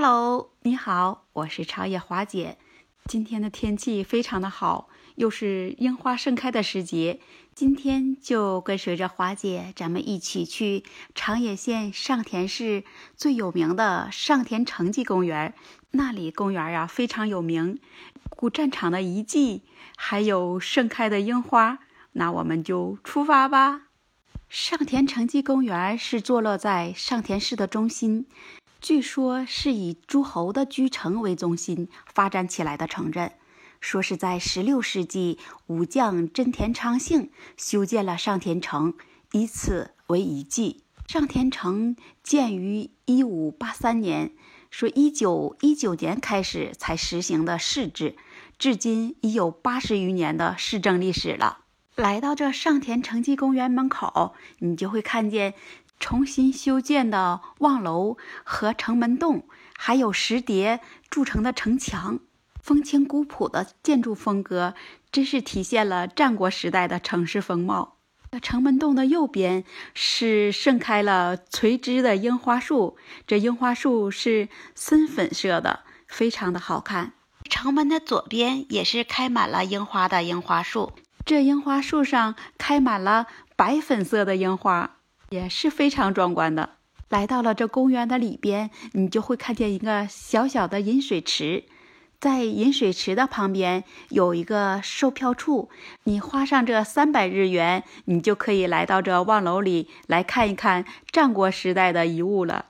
Hello，你好，我是长野华姐。今天的天气非常的好，又是樱花盛开的时节。今天就跟随着华姐，咱们一起去长野县上田市最有名的上田城迹公园。那里公园呀非常有名，古战场的遗迹，还有盛开的樱花。那我们就出发吧。上田城迹公园是坐落在上田市的中心。据说是以诸侯的居城为中心发展起来的城镇，说是在16世纪，武将真田昌幸修建了上田城，以此为遗迹。上田城建于1583年，说1919年开始才实行的市制，至今已有八十余年的市政历史了。来到这上田城迹公园门口，你就会看见。重新修建的望楼和城门洞，还有石叠筑成的城墙，风情古朴的建筑风格，真是体现了战国时代的城市风貌。城门洞的右边是盛开了垂枝的樱花树，这樱花树是深粉色的，非常的好看。城门的左边也是开满了樱花的樱花树，这樱花树上开满了白粉色的樱花。也是非常壮观的。来到了这公园的里边，你就会看见一个小小的饮水池，在饮水池的旁边有一个售票处，你花上这三百日元，你就可以来到这望楼里来看一看战国时代的遗物了。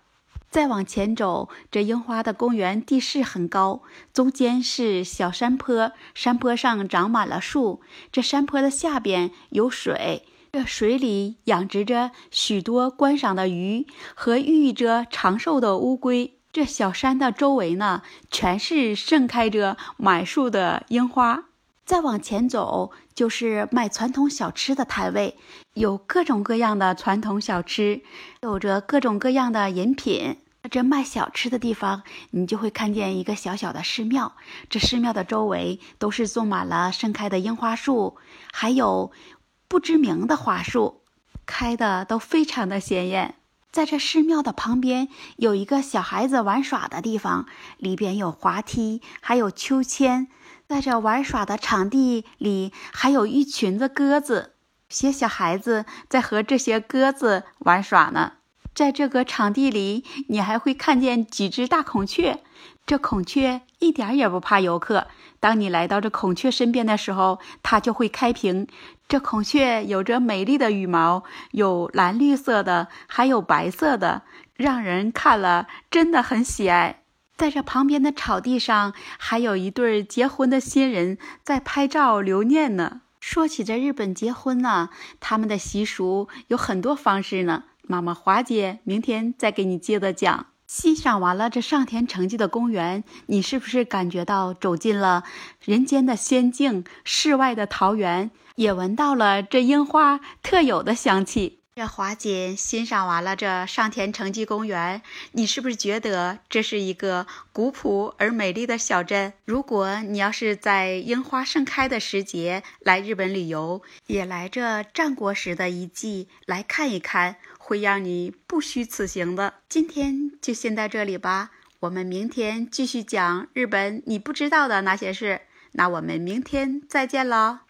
再往前走，这樱花的公园地势很高，中间是小山坡，山坡上长满了树，这山坡的下边有水。这水里养殖着许多观赏的鱼和寓意着长寿的乌龟。这小山的周围呢，全是盛开着满树的樱花。再往前走，就是卖传统小吃的摊位，有各种各样的传统小吃，有着各种各样的饮品。这卖小吃的地方，你就会看见一个小小的寺庙。这寺庙的周围都是种满了盛开的樱花树，还有。不知名的花树，开的都非常的鲜艳。在这寺庙的旁边有一个小孩子玩耍的地方，里边有滑梯，还有秋千。在这玩耍的场地里，还有一群子鸽子，些小孩子在和这些鸽子玩耍呢。在这个场地里，你还会看见几只大孔雀。这孔雀一点也不怕游客。当你来到这孔雀身边的时候，它就会开屏。这孔雀有着美丽的羽毛，有蓝绿色的，还有白色的，让人看了真的很喜爱。在这旁边的草地上，还有一对结婚的新人在拍照留念呢。说起这日本结婚呢，他们的习俗有很多方式呢。妈妈华姐明天再给你接着讲。欣赏完了这上田城迹的公园，你是不是感觉到走进了人间的仙境，世外的桃源？也闻到了这樱花特有的香气。这华姐欣赏完了这上田城迹公园，你是不是觉得这是一个古朴而美丽的小镇？如果你要是在樱花盛开的时节来日本旅游，也来这战国时的遗迹来看一看。会让你不虚此行的。今天就先到这里吧，我们明天继续讲日本你不知道的那些事。那我们明天再见了。